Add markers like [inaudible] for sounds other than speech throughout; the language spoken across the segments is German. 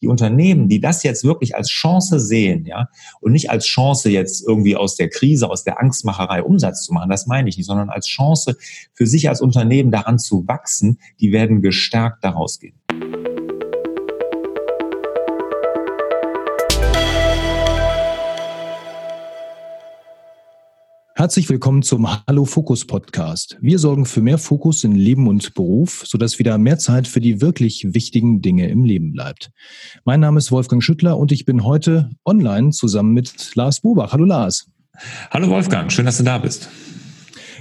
die Unternehmen, die das jetzt wirklich als Chance sehen, ja, und nicht als Chance jetzt irgendwie aus der Krise, aus der Angstmacherei Umsatz zu machen, das meine ich nicht, sondern als Chance für sich als Unternehmen daran zu wachsen, die werden gestärkt daraus gehen. Herzlich willkommen zum Hallo Fokus Podcast. Wir sorgen für mehr Fokus in Leben und Beruf, sodass wieder mehr Zeit für die wirklich wichtigen Dinge im Leben bleibt. Mein Name ist Wolfgang Schüttler und ich bin heute online zusammen mit Lars Bobach. Hallo Lars. Hallo Wolfgang, schön, dass du da bist.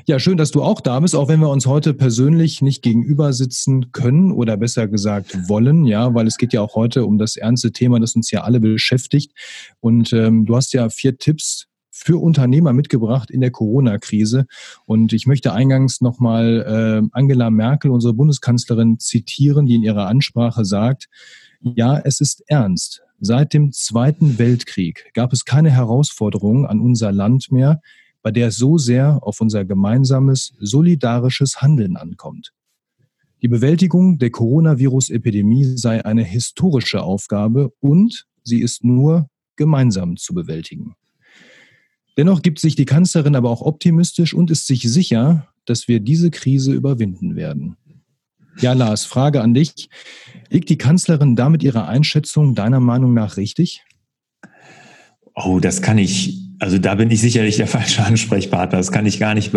Ja, schön, dass du auch da bist, auch wenn wir uns heute persönlich nicht gegenüber sitzen können oder besser gesagt wollen, ja, weil es geht ja auch heute um das ernste Thema, das uns ja alle beschäftigt. Und ähm, du hast ja vier Tipps für Unternehmer mitgebracht in der Corona-Krise. Und ich möchte eingangs nochmal äh, Angela Merkel, unsere Bundeskanzlerin, zitieren, die in ihrer Ansprache sagt, ja, es ist ernst. Seit dem Zweiten Weltkrieg gab es keine Herausforderung an unser Land mehr, bei der es so sehr auf unser gemeinsames, solidarisches Handeln ankommt. Die Bewältigung der Coronavirus-Epidemie sei eine historische Aufgabe und sie ist nur gemeinsam zu bewältigen. Dennoch gibt sich die Kanzlerin aber auch optimistisch und ist sich sicher, dass wir diese Krise überwinden werden. Ja, Lars, Frage an dich. Liegt die Kanzlerin damit ihrer Einschätzung deiner Meinung nach richtig? Oh, das kann ich also da bin ich sicherlich der [laughs] falsche Ansprechpartner. Das kann ich gar nicht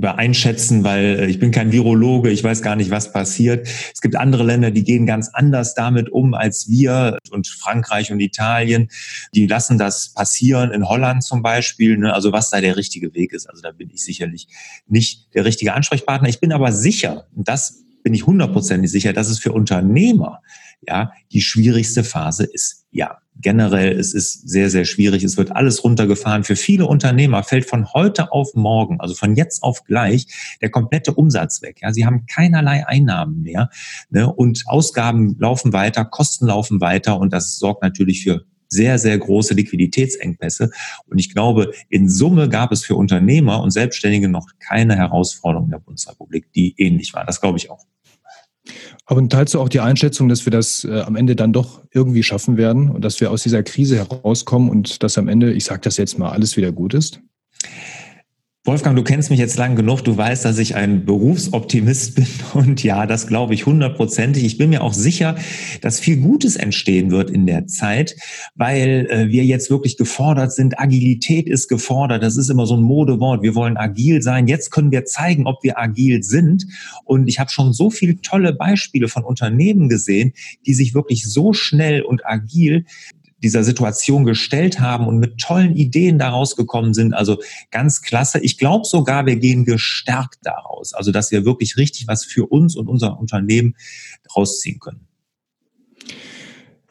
beeinschätzen, weil äh, ich bin kein Virologe, ich weiß gar nicht, was passiert. Es gibt andere Länder, die gehen ganz anders damit um als wir und Frankreich und Italien. Die lassen das passieren, in Holland zum Beispiel. Ne? Also was da der richtige Weg ist. Also da bin ich sicherlich nicht der richtige Ansprechpartner. Ich bin aber sicher, und das bin ich hundertprozentig sicher, dass es für Unternehmer ja die schwierigste Phase ist. Ja, generell, es ist sehr, sehr schwierig. Es wird alles runtergefahren. Für viele Unternehmer fällt von heute auf morgen, also von jetzt auf gleich, der komplette Umsatz weg. Ja, sie haben keinerlei Einnahmen mehr ne? und Ausgaben laufen weiter, Kosten laufen weiter und das sorgt natürlich für sehr, sehr große Liquiditätsengpässe. Und ich glaube, in Summe gab es für Unternehmer und Selbstständige noch keine Herausforderung in der Bundesrepublik, die ähnlich war. Das glaube ich auch. Aber teilst du auch die Einschätzung, dass wir das äh, am Ende dann doch irgendwie schaffen werden und dass wir aus dieser Krise herauskommen und dass am Ende, ich sage das jetzt mal, alles wieder gut ist? Wolfgang, du kennst mich jetzt lang genug. Du weißt, dass ich ein Berufsoptimist bin. [laughs] Und ja, das glaube ich hundertprozentig. Ich bin mir auch sicher, dass viel Gutes entstehen wird in der Zeit, weil äh, wir jetzt wirklich gefordert sind. Agilität ist gefordert. Das ist immer so ein Modewort. Wir wollen agil sein. Jetzt können wir zeigen, ob wir agil sind. Und ich habe schon so viele tolle Beispiele von Unternehmen gesehen, die sich wirklich so schnell und agil dieser Situation gestellt haben und mit tollen Ideen daraus gekommen sind. Also ganz klasse. Ich glaube sogar, wir gehen gestärkt daraus. Also dass wir wirklich richtig was für uns und unser Unternehmen rausziehen können.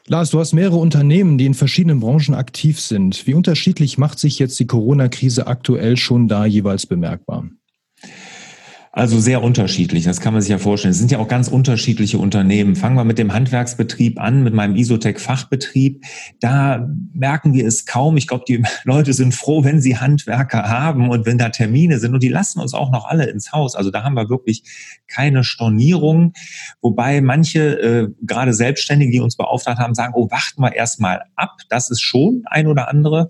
Lars, du hast mehrere Unternehmen, die in verschiedenen Branchen aktiv sind. Wie unterschiedlich macht sich jetzt die Corona-Krise aktuell schon da jeweils bemerkbar? Also sehr unterschiedlich, das kann man sich ja vorstellen. Es sind ja auch ganz unterschiedliche Unternehmen. Fangen wir mit dem Handwerksbetrieb an, mit meinem Isotech-Fachbetrieb. Da merken wir es kaum. Ich glaube, die [laughs] Leute sind froh, wenn sie Handwerker haben und wenn da Termine sind. Und die lassen uns auch noch alle ins Haus. Also da haben wir wirklich keine Stornierung. Wobei manche, äh, gerade Selbstständige, die uns beauftragt haben, sagen, oh, warten wir erst mal ab. Das ist schon ein oder andere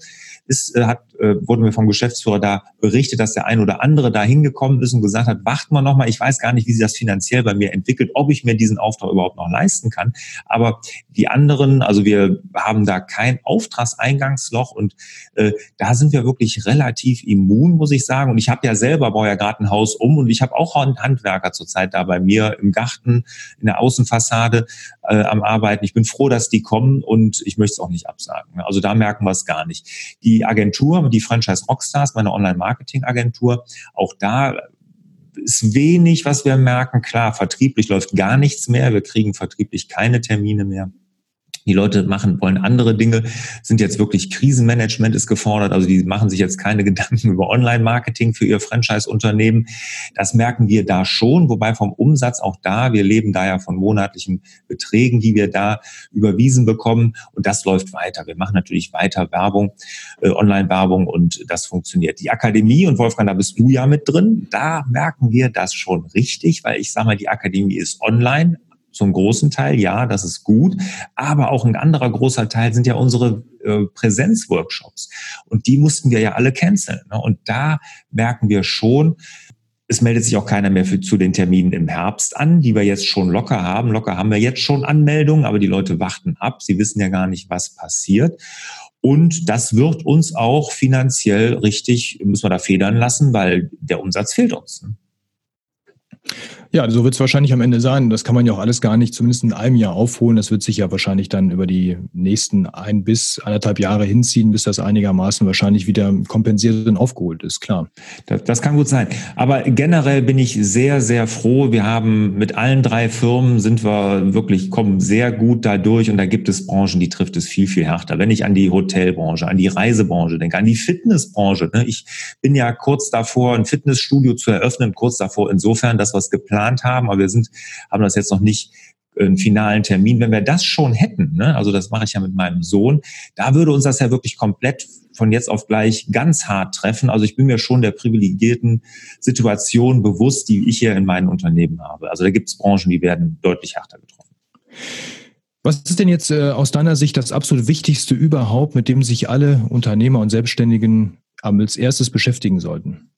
ist, äh, hat, äh, wurde mir vom Geschäftsführer da berichtet, dass der ein oder andere da hingekommen ist und gesagt hat, wacht mal nochmal, ich weiß gar nicht, wie sich das finanziell bei mir entwickelt, ob ich mir diesen Auftrag überhaupt noch leisten kann. Aber die anderen, also wir haben da kein Auftragseingangsloch und äh, da sind wir wirklich relativ immun, muss ich sagen. Und ich habe ja selber, baue ja gerade ein Haus um und ich habe auch Handwerker zurzeit da bei mir im Garten, in der Außenfassade äh, am Arbeiten. Ich bin froh, dass die kommen und ich möchte es auch nicht absagen. Also da merken wir es gar nicht. Die die Agentur, die Franchise Rockstars, meine Online-Marketing-Agentur, auch da ist wenig, was wir merken. Klar, vertrieblich läuft gar nichts mehr. Wir kriegen vertrieblich keine Termine mehr. Die Leute machen, wollen andere Dinge, sind jetzt wirklich Krisenmanagement ist gefordert. Also die machen sich jetzt keine [laughs] Gedanken über Online-Marketing für ihr Franchise-Unternehmen. Das merken wir da schon, wobei vom Umsatz auch da, wir leben da ja von monatlichen Beträgen, die wir da überwiesen bekommen. Und das läuft weiter. Wir machen natürlich weiter Werbung, äh, Online-Werbung und das funktioniert. Die Akademie, und Wolfgang, da bist du ja mit drin, da merken wir das schon richtig, weil ich sage mal, die Akademie ist online, zum großen Teil, ja, das ist gut. Aber auch ein anderer großer Teil sind ja unsere äh, Präsenzworkshops. Und die mussten wir ja alle canceln. Ne? Und da merken wir schon, es meldet sich auch keiner mehr für, zu den Terminen im Herbst an, die wir jetzt schon locker haben. Locker haben wir jetzt schon Anmeldungen, aber die Leute warten ab. Sie wissen ja gar nicht, was passiert. Und das wird uns auch finanziell richtig, müssen wir da federn lassen, weil der Umsatz fehlt uns. Ne? Ja, so wird es wahrscheinlich am Ende sein. Das kann man ja auch alles gar nicht, zumindest in einem Jahr aufholen. Das wird sich ja wahrscheinlich dann über die nächsten ein bis anderthalb Jahre hinziehen, bis das einigermaßen wahrscheinlich wieder kompensiert und aufgeholt ist, klar. Das, das kann gut sein. Aber generell bin ich sehr, sehr froh. Wir haben mit allen drei Firmen sind wir wirklich, kommen sehr gut da durch und da gibt es Branchen, die trifft es viel, viel härter. Wenn ich an die Hotelbranche, an die Reisebranche denke, an die Fitnessbranche. Ne? Ich bin ja kurz davor, ein Fitnessstudio zu eröffnen, kurz davor insofern, dass es geplant geplant haben, aber wir sind, haben das jetzt noch nicht einen finalen Termin. Wenn wir das schon hätten, ne, also das mache ich ja mit meinem Sohn, da würde uns das ja wirklich komplett von jetzt auf gleich ganz hart treffen. Also ich bin mir schon der privilegierten Situation bewusst, die ich hier in meinen Unternehmen habe. Also da gibt es Branchen, die werden deutlich härter getroffen. Was ist denn jetzt äh, aus deiner Sicht das absolut Wichtigste überhaupt, mit dem sich alle Unternehmer und Selbstständigen als erstes beschäftigen sollten?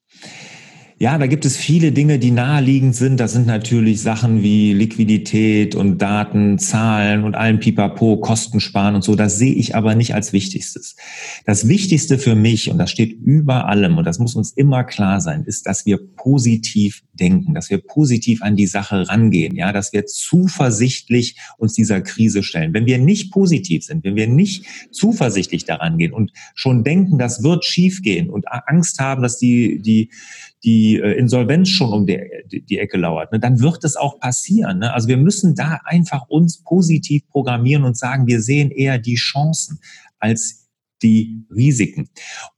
Ja, da gibt es viele Dinge, die naheliegend sind. Das sind natürlich Sachen wie Liquidität und Daten, Zahlen und allen Pipapo, Kosten sparen und so. Das sehe ich aber nicht als Wichtigstes. Das Wichtigste für mich, und das steht über allem, und das muss uns immer klar sein, ist, dass wir positiv denken, dass wir positiv an die Sache rangehen, ja, dass wir zuversichtlich uns dieser Krise stellen. Wenn wir nicht positiv sind, wenn wir nicht zuversichtlich daran gehen und schon denken, das wird schiefgehen und Angst haben, dass die, die, die äh, Insolvenz schon um die, die Ecke lauert, ne, dann wird es auch passieren. Ne? Also wir müssen da einfach uns positiv programmieren und sagen, wir sehen eher die Chancen als die Risiken.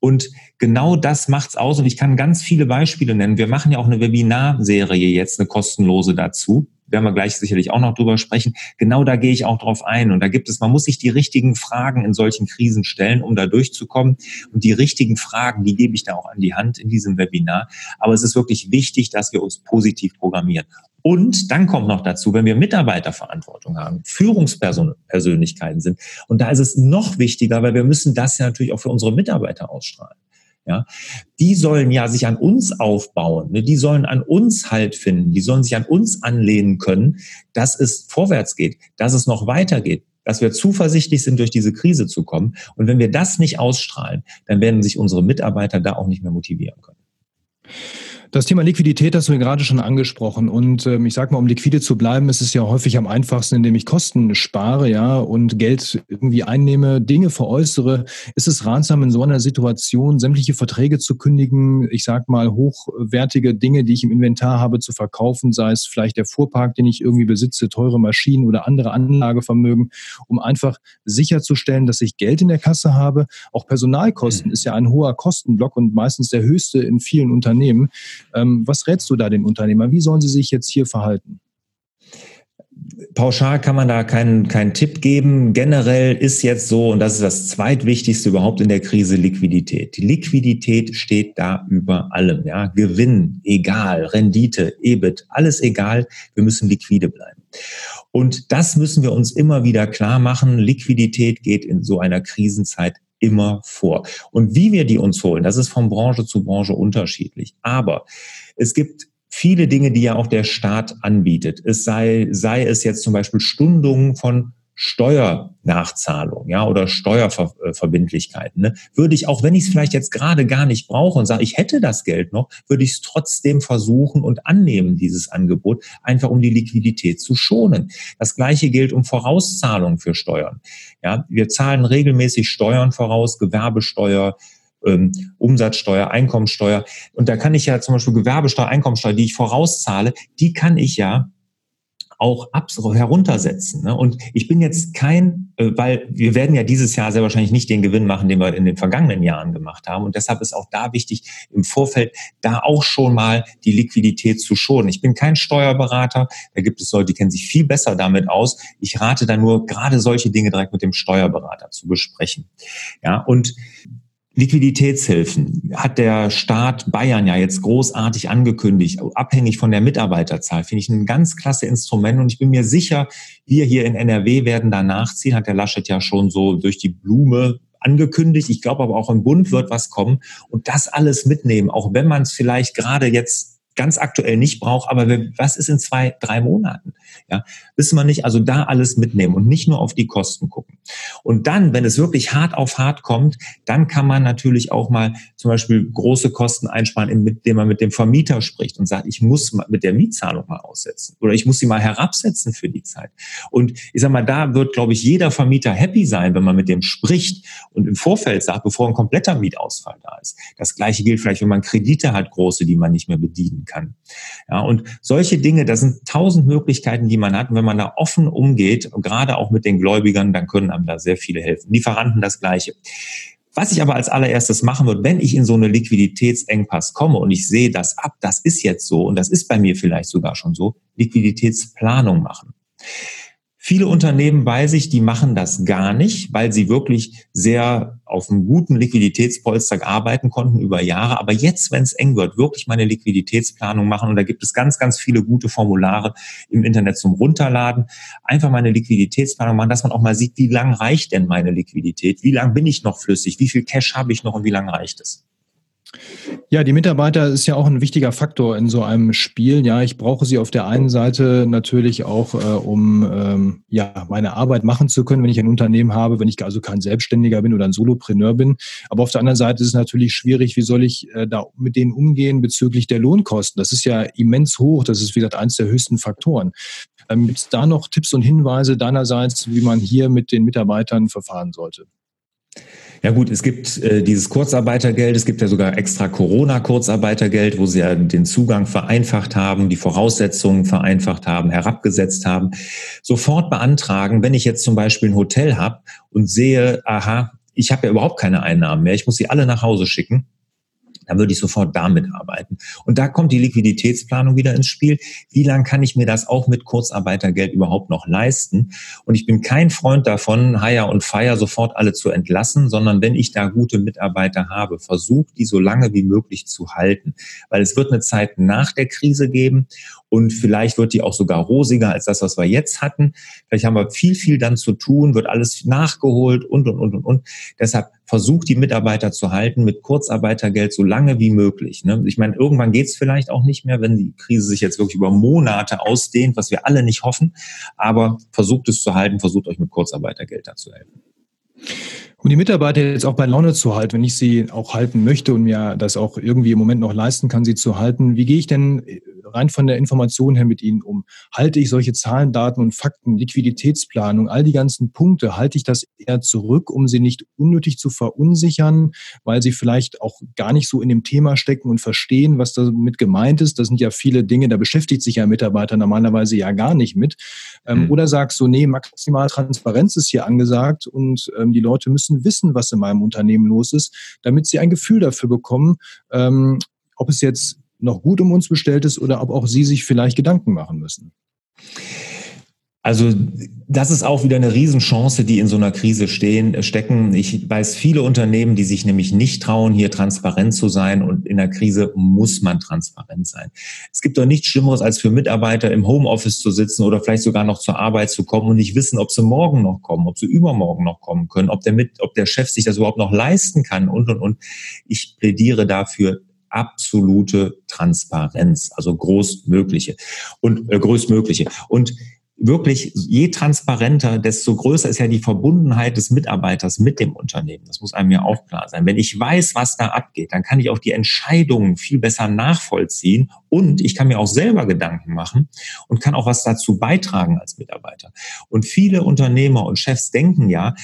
Und genau das macht's aus. Und ich kann ganz viele Beispiele nennen. Wir machen ja auch eine Webinarserie jetzt, eine kostenlose dazu werden wir gleich sicherlich auch noch drüber sprechen. Genau da gehe ich auch drauf ein. Und da gibt es, man muss sich die richtigen Fragen in solchen Krisen stellen, um da durchzukommen. Und die richtigen Fragen, die gebe ich da auch an die Hand in diesem Webinar. Aber es ist wirklich wichtig, dass wir uns positiv programmieren. Und dann kommt noch dazu, wenn wir Mitarbeiterverantwortung haben, Führungspersönlichkeiten sind. Und da ist es noch wichtiger, weil wir müssen das ja natürlich auch für unsere Mitarbeiter ausstrahlen. Ja, die sollen ja sich an uns aufbauen, ne? die sollen an uns Halt finden, die sollen sich an uns anlehnen können, dass es vorwärts geht, dass es noch weitergeht, dass wir zuversichtlich sind, durch diese Krise zu kommen. Und wenn wir das nicht ausstrahlen, dann werden sich unsere Mitarbeiter da auch nicht mehr motivieren können. Das Thema Liquidität hast du gerade schon angesprochen. Und ähm, ich sage mal, um liquide zu bleiben, ist es ja häufig am einfachsten, indem ich Kosten spare, ja, und Geld irgendwie einnehme, Dinge veräußere. Ist es ratsam, in so einer Situation sämtliche Verträge zu kündigen, ich sag mal, hochwertige Dinge, die ich im Inventar habe, zu verkaufen, sei es vielleicht der Fuhrpark, den ich irgendwie besitze, teure Maschinen oder andere Anlagevermögen, um einfach sicherzustellen, dass ich Geld in der Kasse habe. Auch Personalkosten mhm. ist ja ein hoher Kostenblock und meistens der höchste in vielen Unternehmen. Ähm, was rätst du da den Unternehmern? Wie sollen sie sich jetzt hier verhalten? pauschal kann man da keinen, keinen Tipp geben. Generell ist jetzt so, und das ist das zweitwichtigste überhaupt in der Krise, Liquidität. Die Liquidität steht da über allem. Ja? Gewinn, egal, Rendite, EBIT, alles egal. Wir müssen liquide bleiben. Und das müssen wir uns immer wieder klar machen. Liquidität geht in so einer Krisenzeit immer vor. Und wie wir die uns holen, das ist von Branche zu Branche unterschiedlich. Aber es gibt viele Dinge, die ja auch der Staat anbietet. Es sei, sei es jetzt zum Beispiel Stundungen von Steuernachzahlung, ja, oder Steuerverbindlichkeiten, ne, würde ich auch, wenn ich es vielleicht jetzt gerade gar nicht brauche und sage, ich hätte das Geld noch, würde ich es trotzdem versuchen und annehmen, dieses Angebot, einfach um die Liquidität zu schonen. Das gleiche gilt um Vorauszahlungen für Steuern. Ja, wir zahlen regelmäßig Steuern voraus, Gewerbesteuer, ähm, Umsatzsteuer, Einkommensteuer. Und da kann ich ja zum Beispiel Gewerbesteuer, Einkommensteuer, die ich vorauszahle, die kann ich ja auch heruntersetzen. Ne? Und ich bin jetzt kein, äh, weil wir werden ja dieses Jahr sehr wahrscheinlich nicht den Gewinn machen, den wir in den vergangenen Jahren gemacht haben. Und deshalb ist auch da wichtig, im Vorfeld da auch schon mal die Liquidität zu schonen. Ich bin kein Steuerberater. Da gibt es Leute, die kennen sich viel besser damit aus. Ich rate da nur, gerade solche Dinge direkt mit dem Steuerberater zu besprechen. Ja, und Liquiditätshilfen hat der Staat Bayern ja jetzt großartig angekündigt, abhängig von der Mitarbeiterzahl. Finde ich ein ganz klasse Instrument und ich bin mir sicher, wir hier in NRW werden da nachziehen, hat der Laschet ja schon so durch die Blume angekündigt. Ich glaube aber auch im Bund wird was kommen und das alles mitnehmen, auch wenn man es vielleicht gerade jetzt ganz aktuell nicht braucht, aber was ist in zwei, drei Monaten? Ja, wissen wir nicht. Also da alles mitnehmen und nicht nur auf die Kosten gucken. Und dann, wenn es wirklich hart auf hart kommt, dann kann man natürlich auch mal zum Beispiel große Kosten einsparen, indem man mit dem Vermieter spricht und sagt, ich muss mit der Mietzahlung mal aussetzen oder ich muss sie mal herabsetzen für die Zeit. Und ich sag mal, da wird, glaube ich, jeder Vermieter happy sein, wenn man mit dem spricht und im Vorfeld sagt, bevor ein kompletter Mietausfall da ist. Das Gleiche gilt vielleicht, wenn man Kredite hat, große, die man nicht mehr bedienen kann. Ja, und solche Dinge, das sind tausend Möglichkeiten, die man hat. Und wenn man da offen umgeht, gerade auch mit den Gläubigern, dann können einem da sehr viele helfen. Lieferanten das Gleiche. Was ich aber als allererstes machen würde, wenn ich in so eine Liquiditätsengpass komme und ich sehe das ab, das ist jetzt so und das ist bei mir vielleicht sogar schon so, Liquiditätsplanung machen. Viele Unternehmen weiß ich, die machen das gar nicht, weil sie wirklich sehr auf einem guten Liquiditätspolster arbeiten konnten über Jahre. Aber jetzt, wenn es eng wird, wirklich meine Liquiditätsplanung machen. Und da gibt es ganz, ganz viele gute Formulare im Internet zum Runterladen. Einfach meine Liquiditätsplanung machen, dass man auch mal sieht, wie lang reicht denn meine Liquidität? Wie lang bin ich noch flüssig? Wie viel Cash habe ich noch und wie lang reicht es? Ja, die Mitarbeiter ist ja auch ein wichtiger Faktor in so einem Spiel. Ja, ich brauche sie auf der einen Seite natürlich auch, äh, um ähm, ja meine Arbeit machen zu können, wenn ich ein Unternehmen habe, wenn ich also kein Selbstständiger bin oder ein Solopreneur bin. Aber auf der anderen Seite ist es natürlich schwierig, wie soll ich äh, da mit denen umgehen bezüglich der Lohnkosten? Das ist ja immens hoch. Das ist wie gesagt eines der höchsten Faktoren. Ähm, Gibt es da noch Tipps und Hinweise deinerseits, wie man hier mit den Mitarbeitern verfahren sollte? Ja gut, es gibt äh, dieses Kurzarbeitergeld, es gibt ja sogar extra Corona-Kurzarbeitergeld, wo sie ja den Zugang vereinfacht haben, die Voraussetzungen vereinfacht haben, herabgesetzt haben. Sofort beantragen, wenn ich jetzt zum Beispiel ein Hotel habe und sehe, aha, ich habe ja überhaupt keine Einnahmen mehr, ich muss sie alle nach Hause schicken, dann würde ich sofort damit arbeiten. Und da kommt die Liquiditätsplanung wieder ins Spiel. Wie lange kann ich mir das auch mit Kurzarbeitergeld überhaupt noch leisten? Und ich bin kein Freund davon, Hire und Fire sofort alle zu entlassen, sondern wenn ich da gute Mitarbeiter habe, versuche die so lange wie möglich zu halten. Weil es wird eine Zeit nach der Krise geben und vielleicht wird die auch sogar rosiger als das, was wir jetzt hatten. Vielleicht haben wir viel, viel dann zu tun, wird alles nachgeholt und, und, und, und, und. Deshalb versucht die Mitarbeiter zu halten mit Kurzarbeitergeld so lange wie möglich. Ne? Ich meine, irgendwann geht es vielleicht auch nicht mehr, wenn die Krise sich jetzt wirklich über Monate ausdehnt, was wir alle nicht hoffen. Aber versucht es zu halten, versucht euch mit Kurzarbeitergeld da zu helfen. Um die Mitarbeiter jetzt auch bei Laune zu halten, wenn ich sie auch halten möchte und mir das auch irgendwie im Moment noch leisten kann, sie zu halten, wie gehe ich denn rein von der Information her mit Ihnen um? Halte ich solche Zahlen, Daten und Fakten, Liquiditätsplanung, all die ganzen Punkte, halte ich das eher zurück, um sie nicht unnötig zu verunsichern, weil sie vielleicht auch gar nicht so in dem Thema stecken und verstehen, was damit gemeint ist? Das sind ja viele Dinge, da beschäftigt sich ja ein Mitarbeiter normalerweise ja gar nicht mit. Mhm. Oder sagst du, nee, maximal Transparenz ist hier angesagt und ähm, die Leute müssen wissen, was in meinem Unternehmen los ist, damit sie ein Gefühl dafür bekommen, ähm, ob es jetzt noch gut um uns bestellt ist oder ob auch Sie sich vielleicht Gedanken machen müssen? Also das ist auch wieder eine Riesenchance, die in so einer Krise stehen, stecken. Ich weiß viele Unternehmen, die sich nämlich nicht trauen, hier transparent zu sein. Und in der Krise muss man transparent sein. Es gibt doch nichts Schlimmeres, als für Mitarbeiter im Homeoffice zu sitzen oder vielleicht sogar noch zur Arbeit zu kommen und nicht wissen, ob sie morgen noch kommen, ob sie übermorgen noch kommen können, ob der, mit, ob der Chef sich das überhaupt noch leisten kann und, und, und. Ich plädiere dafür, absolute Transparenz, also großmögliche und äh, größtmögliche. Und wirklich, je transparenter, desto größer ist ja die Verbundenheit des Mitarbeiters mit dem Unternehmen. Das muss einem ja auch klar sein. Wenn ich weiß, was da abgeht, dann kann ich auch die Entscheidungen viel besser nachvollziehen und ich kann mir auch selber Gedanken machen und kann auch was dazu beitragen als Mitarbeiter. Und viele Unternehmer und Chefs denken ja,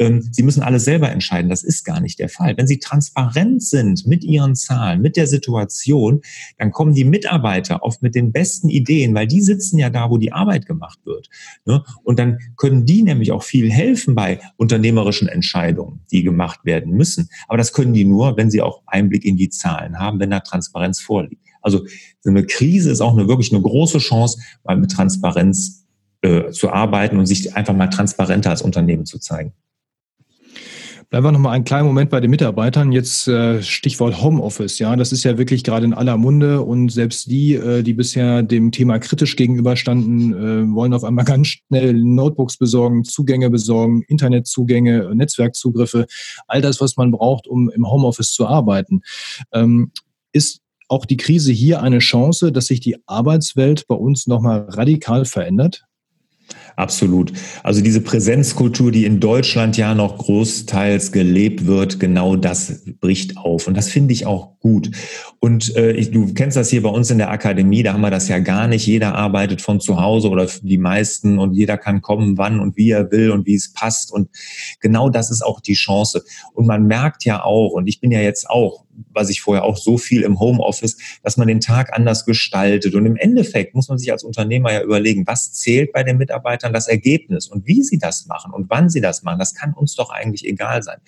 ähm, sie müssen alles selber entscheiden. Das ist gar nicht der Fall. Wenn Sie transparent sind mit Ihren Zahlen, mit der Situation, dann kommen die Mitarbeiter oft mit den besten Ideen, weil die sitzen ja da, wo die Arbeit gemacht wird. Ne? Und dann können die nämlich auch viel helfen bei unternehmerischen Entscheidungen, die gemacht werden müssen. Aber das können die nur, wenn sie auch Einblick in die Zahlen haben, wenn da Transparenz vorliegt. Also so eine Krise ist auch eine wirklich eine große Chance, mal mit Transparenz äh, zu arbeiten und sich einfach mal transparenter als Unternehmen zu zeigen. Bleiben wir noch mal einen kleinen Moment bei den Mitarbeitern. Jetzt äh, Stichwort Homeoffice. Ja, das ist ja wirklich gerade in aller Munde und selbst die, äh, die bisher dem Thema kritisch gegenüberstanden, äh, wollen auf einmal [laughs] ganz schnell Notebooks besorgen, Zugänge besorgen, Internetzugänge, Netzwerkzugriffe, all das, was man braucht, um im Homeoffice zu arbeiten. Ähm, ist auch die Krise hier eine Chance, dass sich die Arbeitswelt bei uns noch mal radikal verändert? Absolut. Also diese Präsenzkultur, die in Deutschland ja noch großteils gelebt wird, genau das bricht auf. Und das finde ich auch gut. Und äh, ich, du kennst das hier bei uns in der Akademie, da haben wir das ja gar nicht. Jeder arbeitet von zu Hause oder die meisten und jeder kann kommen, wann und wie er will und wie es passt. Und genau das ist auch die Chance. Und man merkt ja auch, und ich bin ja jetzt auch was ich vorher auch so viel im Homeoffice, dass man den Tag anders gestaltet. Und im Endeffekt muss man sich als Unternehmer ja überlegen, was zählt bei den Mitarbeitern das Ergebnis und wie sie das machen und wann sie das machen. Das kann uns doch eigentlich egal sein.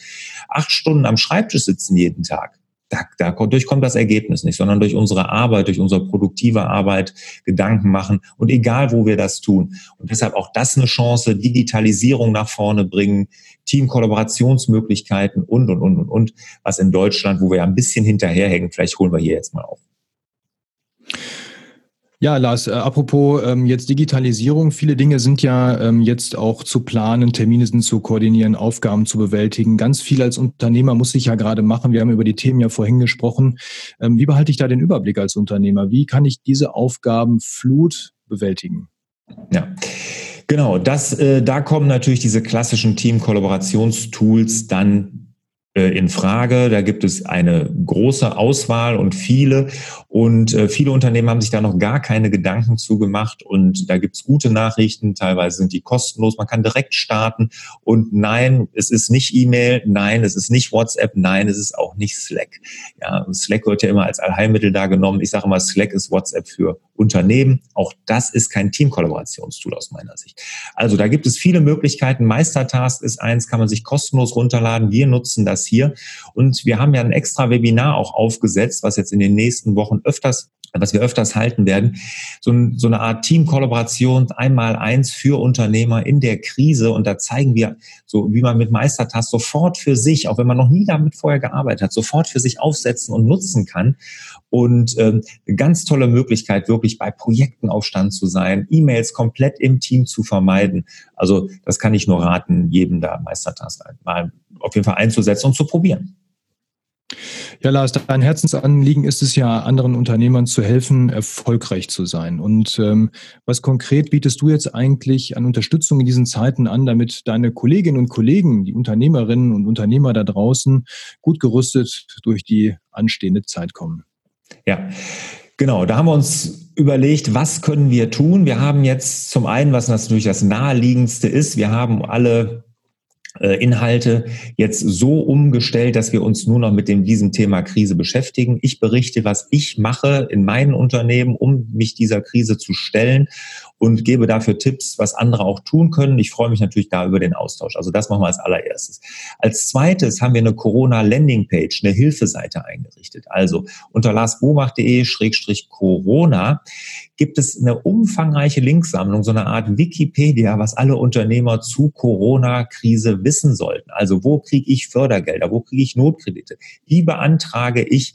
Acht Stunden am Schreibtisch sitzen jeden Tag da, dadurch kommt das Ergebnis nicht, sondern durch unsere Arbeit, durch unsere produktive Arbeit Gedanken machen und egal, wo wir das tun. Und deshalb auch das eine Chance, Digitalisierung nach vorne bringen, Teamkollaborationsmöglichkeiten und, und, und, und, und, was in Deutschland, wo wir ja ein bisschen hinterherhängen, vielleicht holen wir hier jetzt mal auf. Ja, Lars, äh, apropos ähm, jetzt Digitalisierung, viele Dinge sind ja ähm, jetzt auch zu planen, Termine sind zu koordinieren, Aufgaben zu bewältigen. Ganz viel als Unternehmer muss ich ja gerade machen. Wir haben über die Themen ja vorhin gesprochen. Ähm, wie behalte ich da den Überblick als Unternehmer? Wie kann ich diese Aufgabenflut bewältigen? Ja. Genau, das, äh, da kommen natürlich diese klassischen Team-Kollaborationstools dann äh, in Frage. Da gibt es eine große Auswahl und viele. Und äh, viele Unternehmen haben sich da noch gar keine Gedanken zugemacht. Und da gibt es gute Nachrichten. Teilweise sind die kostenlos. Man kann direkt starten. Und nein, es ist nicht E-Mail. Nein, es ist nicht WhatsApp. Nein, es ist auch nicht Slack. Ja, Slack wird ja immer als Allheilmittel da genommen. Ich sage immer, Slack ist WhatsApp für Unternehmen. Auch das ist kein Teamkollaborationstool aus meiner Sicht. Also da gibt es viele Möglichkeiten. Meistertask ist eins, kann man sich kostenlos runterladen. Wir nutzen das hier. Und wir haben ja ein extra Webinar auch aufgesetzt, was jetzt in den nächsten Wochen öfters was wir öfters halten werden, so, so eine Art Teamkollaboration einmal eins für Unternehmer in der Krise. Und da zeigen wir so, wie man mit Meistertask sofort für sich, auch wenn man noch nie damit vorher gearbeitet hat, sofort für sich aufsetzen und nutzen kann. Und ähm, eine ganz tolle Möglichkeit, wirklich bei Projekten auf Stand zu sein, E-Mails komplett im Team zu vermeiden. Also das kann ich nur raten, jedem da Meistertask mal auf jeden Fall einzusetzen und zu probieren. Ja, Lars, dein Herzensanliegen ist es ja, anderen Unternehmern zu helfen, erfolgreich zu sein. Und ähm, was konkret bietest du jetzt eigentlich an Unterstützung in diesen Zeiten an, damit deine Kolleginnen und Kollegen, die Unternehmerinnen und Unternehmer da draußen, gut gerüstet durch die anstehende Zeit kommen? Ja, Genau, da haben wir uns überlegt, was können wir tun? Wir haben jetzt zum einen, was natürlich das naheliegendste ist, wir haben alle Inhalte jetzt so umgestellt, dass wir uns nur noch mit dem, diesem Thema Krise beschäftigen. Ich berichte, was ich mache in meinen Unternehmen, um mich dieser Krise zu stellen und gebe dafür Tipps, was andere auch tun können. Ich freue mich natürlich da über den Austausch. Also das machen wir als allererstes. Als zweites haben wir eine Corona-Landing-Page, eine Hilfeseite eingerichtet. Also unter larsbomach.de-corona gibt es eine umfangreiche Linksammlung, so eine Art Wikipedia, was alle Unternehmer zu Corona-Krise wissen sollten. Also wo kriege ich Fördergelder, wo kriege ich Notkredite, wie beantrage ich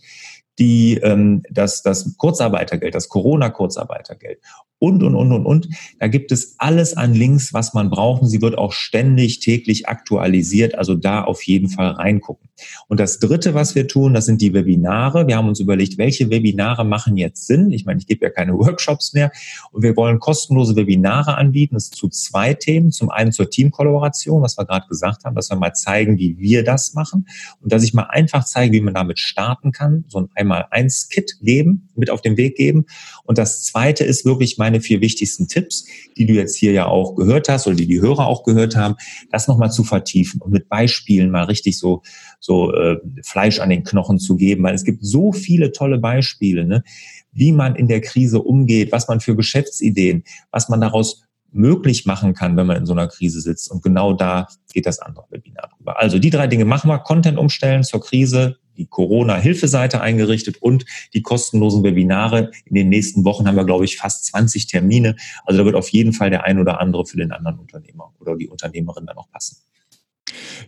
die ähm, das, das Kurzarbeitergeld, das Corona-Kurzarbeitergeld und, und, und, und, und. Da gibt es alles an Links, was man braucht. Sie wird auch ständig, täglich aktualisiert. Also da auf jeden Fall reingucken. Und das Dritte, was wir tun, das sind die Webinare. Wir haben uns überlegt, welche Webinare machen jetzt Sinn. Ich meine, ich gebe ja keine [laughs] Workshops mehr. Und wir wollen kostenlose Webinare anbieten. Das ist zu zwei Themen. Zum einen zur Teamkollaboration, was wir gerade gesagt haben, dass wir mal zeigen, wie wir das machen. Und dass ich mal einfach zeige, wie man damit starten kann. So ein Einmal-Eins-Kit geben, mit auf den Weg geben. Und das Zweite ist wirklich meine vier wichtigsten Tipps, die du jetzt hier ja auch gehört hast oder die die Hörer auch gehört haben, das nochmal zu vertiefen und mit Beispielen mal richtig so, so äh, Fleisch an den Knochen zu geben, weil es gibt so viele tolle Beispiele, ne, wie man in der Krise umgeht, was man für Geschäftsideen, was man daraus möglich machen kann, wenn man in so einer Krise sitzt. Und genau da geht das andere Webinar drüber. Also die drei Dinge machen wir. Content umstellen zur Krise, die Corona-Hilfeseite eingerichtet und die kostenlosen Webinare. In den nächsten Wochen haben wir, glaube ich, fast 20 Termine. Also da wird auf jeden Fall der ein oder andere für den anderen Unternehmer oder die Unternehmerin dann auch passen.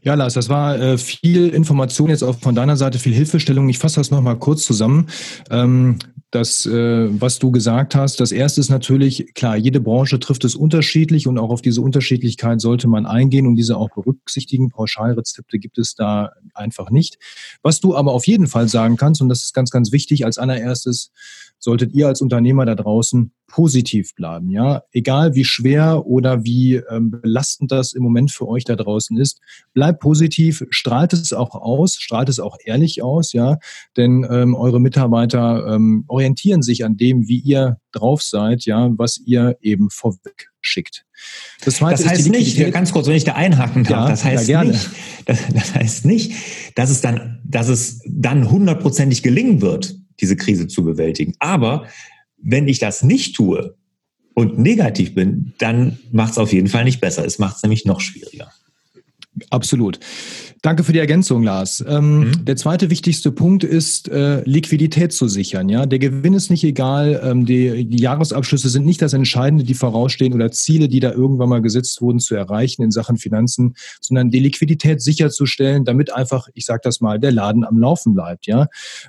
Ja, Lars, das war äh, viel Information jetzt auch von deiner Seite, viel Hilfestellung. Ich fasse das nochmal kurz zusammen. Ähm, das, äh, was du gesagt hast, das erste ist natürlich, klar, jede Branche trifft es unterschiedlich und auch auf diese Unterschiedlichkeit sollte man eingehen und diese auch berücksichtigen. Pauschalrezepte gibt es da einfach nicht. Was du aber auf jeden Fall sagen kannst, und das ist ganz, ganz wichtig, als allererstes solltet ihr als Unternehmer da draußen positiv bleiben. Ja, egal wie schwer oder wie ähm, belastend das im Moment für euch da draußen ist, bleibt positiv, strahlt es auch aus, strahlt es auch ehrlich aus, ja, denn ähm, eure Mitarbeiter ähm, orientieren sich an dem, wie ihr drauf seid, ja, was ihr eben vorweg schickt. Das, das heißt nicht, ganz kurz, wenn ich da einhaken darf, ja, das heißt ja, nicht, das, das heißt nicht, dass es dann, dass es dann hundertprozentig gelingen wird, diese Krise zu bewältigen. Aber wenn ich das nicht tue und negativ bin, dann macht es auf jeden Fall nicht besser. Es macht es nämlich noch schwieriger. Absolut. Danke für die Ergänzung, Lars. Ähm, mhm. Der zweite wichtigste Punkt ist, äh, Liquidität zu sichern. Ja, der Gewinn ist nicht egal. Ähm, die, die, Jahresabschlüsse sind nicht das Entscheidende, die vorausstehen oder Ziele, die da irgendwann mal gesetzt wurden, zu erreichen in Sachen Finanzen, sondern die Liquidität sicherzustellen, damit einfach, ich sage das mal, der Laden am Laufen bleibt. Ja,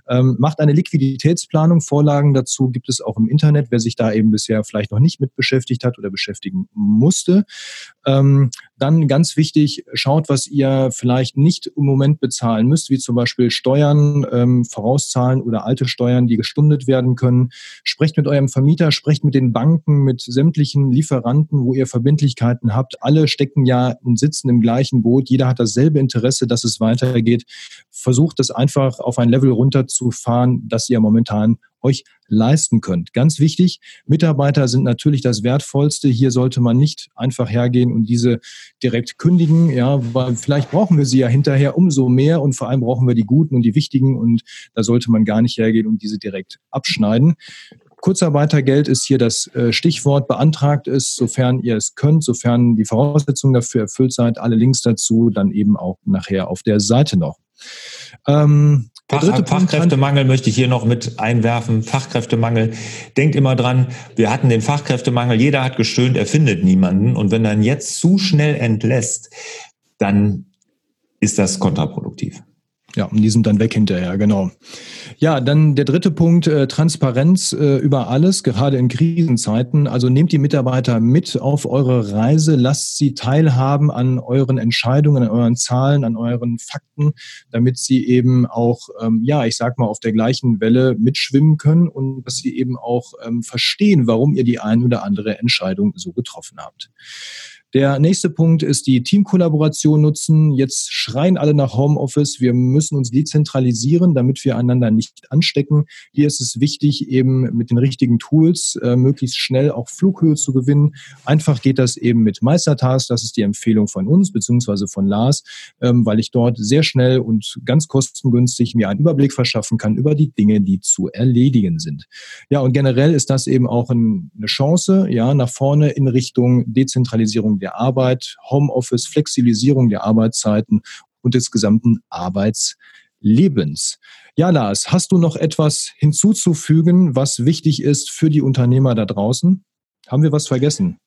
ähm, macht eine Liquiditätsplanung. Vorlagen dazu gibt es auch im Internet. Wer sich da eben bisher vielleicht noch nicht mit beschäftigt hat oder beschäftigen musste, ähm, dann ganz wichtig, schaut, was ihr vielleicht nicht im Moment bezahlen müsst, wie zum Beispiel Steuern ähm, vorauszahlen oder alte Steuern, die gestundet werden können. Sprecht mit eurem Vermieter, sprecht mit den Banken, mit sämtlichen Lieferanten, wo ihr Verbindlichkeiten habt. Alle stecken ja und sitzen im gleichen Boot. Jeder hat dasselbe Interesse, dass es weitergeht. Versucht es einfach auf ein Level runterzufahren, das ihr momentan euch leisten könnt. Ganz wichtig, Mitarbeiter sind natürlich das Wertvollste. Hier sollte man nicht einfach hergehen und diese direkt kündigen, ja, weil vielleicht brauchen wir sie ja hinterher umso mehr und vor allem brauchen wir die guten und die wichtigen und da sollte man gar nicht hergehen und diese direkt abschneiden. Kurzarbeitergeld ist hier das äh, Stichwort. Beantragt ist, sofern ihr es könnt, sofern die Voraussetzungen dafür erfüllt seid. Alle Links dazu dann eben auch nachher auf der Seite noch. Ähm, Fach, Fachkräftemangel möchte ich hier noch mit einwerfen. Fachkräftemangel. Denkt immer dran, wir hatten den Fachkräftemangel, jeder hat gestöhnt, er findet niemanden. Und wenn dann jetzt zu schnell entlässt, dann ist das kontraproduktiv. Ja, und die sind dann weg hinterher, genau. Ja, dann der dritte Punkt, äh, Transparenz äh, über alles, gerade in Krisenzeiten. Also nehmt die Mitarbeiter mit auf eure Reise, lasst sie teilhaben an euren Entscheidungen, an euren Zahlen, an euren Fakten, damit sie eben auch, ähm, ja, ich sag mal, auf der gleichen Welle mitschwimmen können und dass sie eben auch ähm, verstehen, warum ihr die ein oder andere Entscheidung so getroffen habt. Der nächste Punkt ist die Teamkollaboration nutzen. Jetzt schreien alle nach Homeoffice. Wir müssen uns dezentralisieren, damit wir einander nicht anstecken. Hier ist es wichtig, eben mit den richtigen Tools äh, möglichst schnell auch Flughöhe zu gewinnen. Einfach geht das eben mit Meistertask. Das ist die Empfehlung von uns beziehungsweise von Lars, ähm, weil ich dort sehr schnell und ganz kostengünstig mir einen Überblick verschaffen kann über die Dinge, die zu erledigen sind. Ja, und generell ist das eben auch ein, eine Chance, ja, nach vorne in Richtung Dezentralisierung der Arbeit, Homeoffice, Flexibilisierung der Arbeitszeiten und des gesamten Arbeitslebens. Ja, Lars, hast du noch etwas hinzuzufügen, was wichtig ist für die Unternehmer da draußen? Haben wir was vergessen?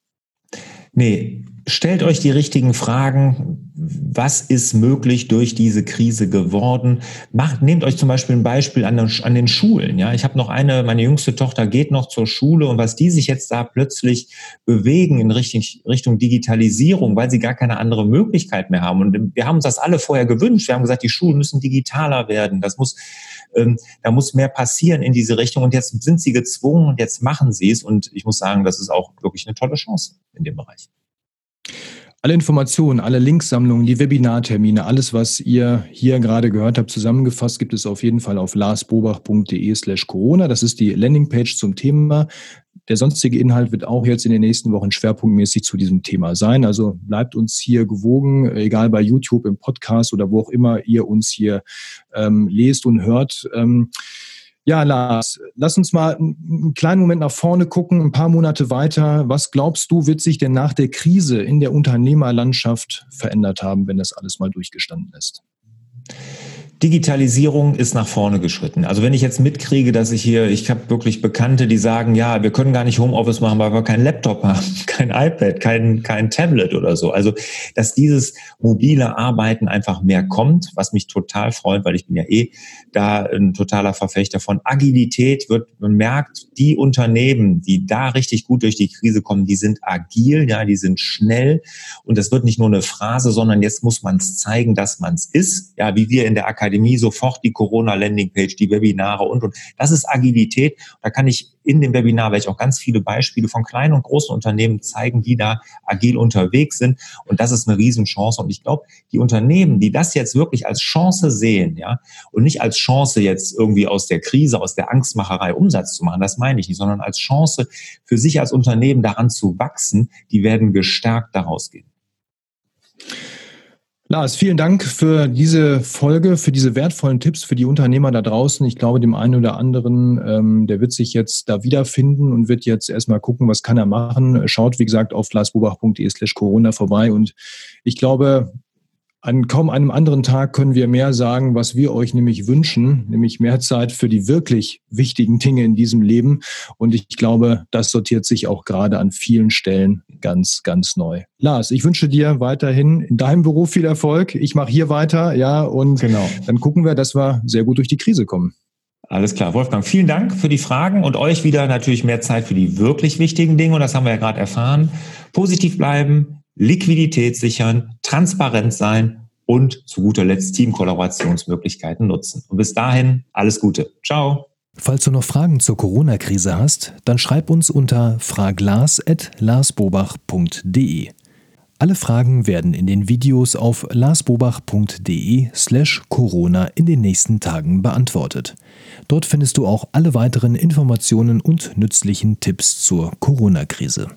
Nee, stellt euch die richtigen Fragen. Was ist möglich durch diese Krise geworden? Macht, nehmt euch zum Beispiel ein Beispiel an, an den Schulen. Ja, ich habe noch eine, meine jüngste Tochter geht noch zur Schule und was die sich jetzt da plötzlich bewegen in Richtung, Richtung Digitalisierung, weil sie gar keine andere Möglichkeit mehr haben. Und wir haben uns das alle vorher gewünscht. Wir haben gesagt, die Schulen müssen digitaler werden. Das muss, ähm, da muss mehr passieren in diese Richtung. Und jetzt sind sie gezwungen und jetzt machen sie es. Und ich muss sagen, das ist auch wirklich eine tolle Chance in dem Bereich. Alle Informationen, alle Linksammlungen, die Webinartermine, alles, was ihr hier gerade gehört habt, zusammengefasst, gibt es auf jeden Fall auf larsbobach.de slash Corona. Das ist die Landingpage zum Thema. Der sonstige Inhalt wird auch jetzt in den nächsten Wochen schwerpunktmäßig zu diesem Thema sein. Also bleibt uns hier gewogen, egal bei YouTube, im Podcast oder wo auch immer ihr uns hier ähm, lest und hört. Ähm, ja, Lars, lass uns mal einen kleinen Moment nach vorne gucken, ein paar Monate weiter. Was glaubst du, wird sich denn nach der Krise in der Unternehmerlandschaft verändert haben, wenn das alles mal durchgestanden ist? Digitalisierung ist nach vorne geschritten. Also wenn ich jetzt mitkriege, dass ich hier, ich habe wirklich Bekannte, die sagen, ja, wir können gar nicht Homeoffice machen, weil wir keinen Laptop haben, [laughs] kein iPad, kein, kein Tablet oder so. Also dass dieses mobile Arbeiten einfach mehr kommt, was mich total freut, weil ich bin ja eh da ein totaler Verfechter von Agilität, wird man merkt, die Unternehmen, die da richtig gut durch die Krise kommen, die sind agil, ja, die sind schnell und das wird nicht nur eine Phrase, sondern jetzt muss man es zeigen, dass man es ist, ja, wie wir in der Akademie Akademie sofort die Corona-Landingpage, die Webinare und, und. Das ist Agilität. Da kann ich in dem Webinar werde ich auch ganz viele Beispiele von kleinen und großen Unternehmen zeigen, die da agil unterwegs sind. Und das ist eine Riesenchance. Und ich glaube, die Unternehmen, die das jetzt wirklich als Chance sehen, ja, und nicht als Chance jetzt irgendwie aus der Krise, aus der Angstmacherei Umsatz zu machen, das meine ich nicht, sondern als Chance für sich als Unternehmen daran zu wachsen, die werden gestärkt daraus gehen. Lars, vielen Dank für diese Folge, für diese wertvollen Tipps für die Unternehmer da draußen. Ich glaube, dem einen oder anderen, ähm, der wird sich jetzt da wiederfinden und wird jetzt erstmal gucken, was kann er machen. Schaut, wie gesagt, auf larsbobach.de slash Corona vorbei. Und ich glaube, an kaum einem anderen Tag können wir mehr sagen, was wir euch nämlich wünschen, nämlich mehr Zeit für die wirklich wichtigen Dinge in diesem Leben. Und ich glaube, das sortiert sich auch gerade an vielen Stellen ganz, ganz neu. Lars, ich wünsche dir weiterhin in deinem Beruf viel Erfolg. Ich mache hier weiter, ja, und genau. dann gucken wir, dass wir sehr gut durch die Krise kommen. Alles klar, Wolfgang, vielen Dank für die Fragen und euch wieder natürlich mehr Zeit für die wirklich wichtigen Dinge. Und das haben wir ja gerade erfahren. Positiv bleiben, Liquidität sichern, transparent sein und zu guter Letzt Teamkollaborationsmöglichkeiten nutzen. Und bis dahin alles Gute. Ciao. Falls du noch Fragen zur Corona-Krise hast, dann schreib uns unter fraglas.larsbobach.de. Alle Fragen werden in den Videos auf larsbobach.de slash Corona in den nächsten Tagen beantwortet. Dort findest du auch alle weiteren Informationen und nützlichen Tipps zur Corona-Krise.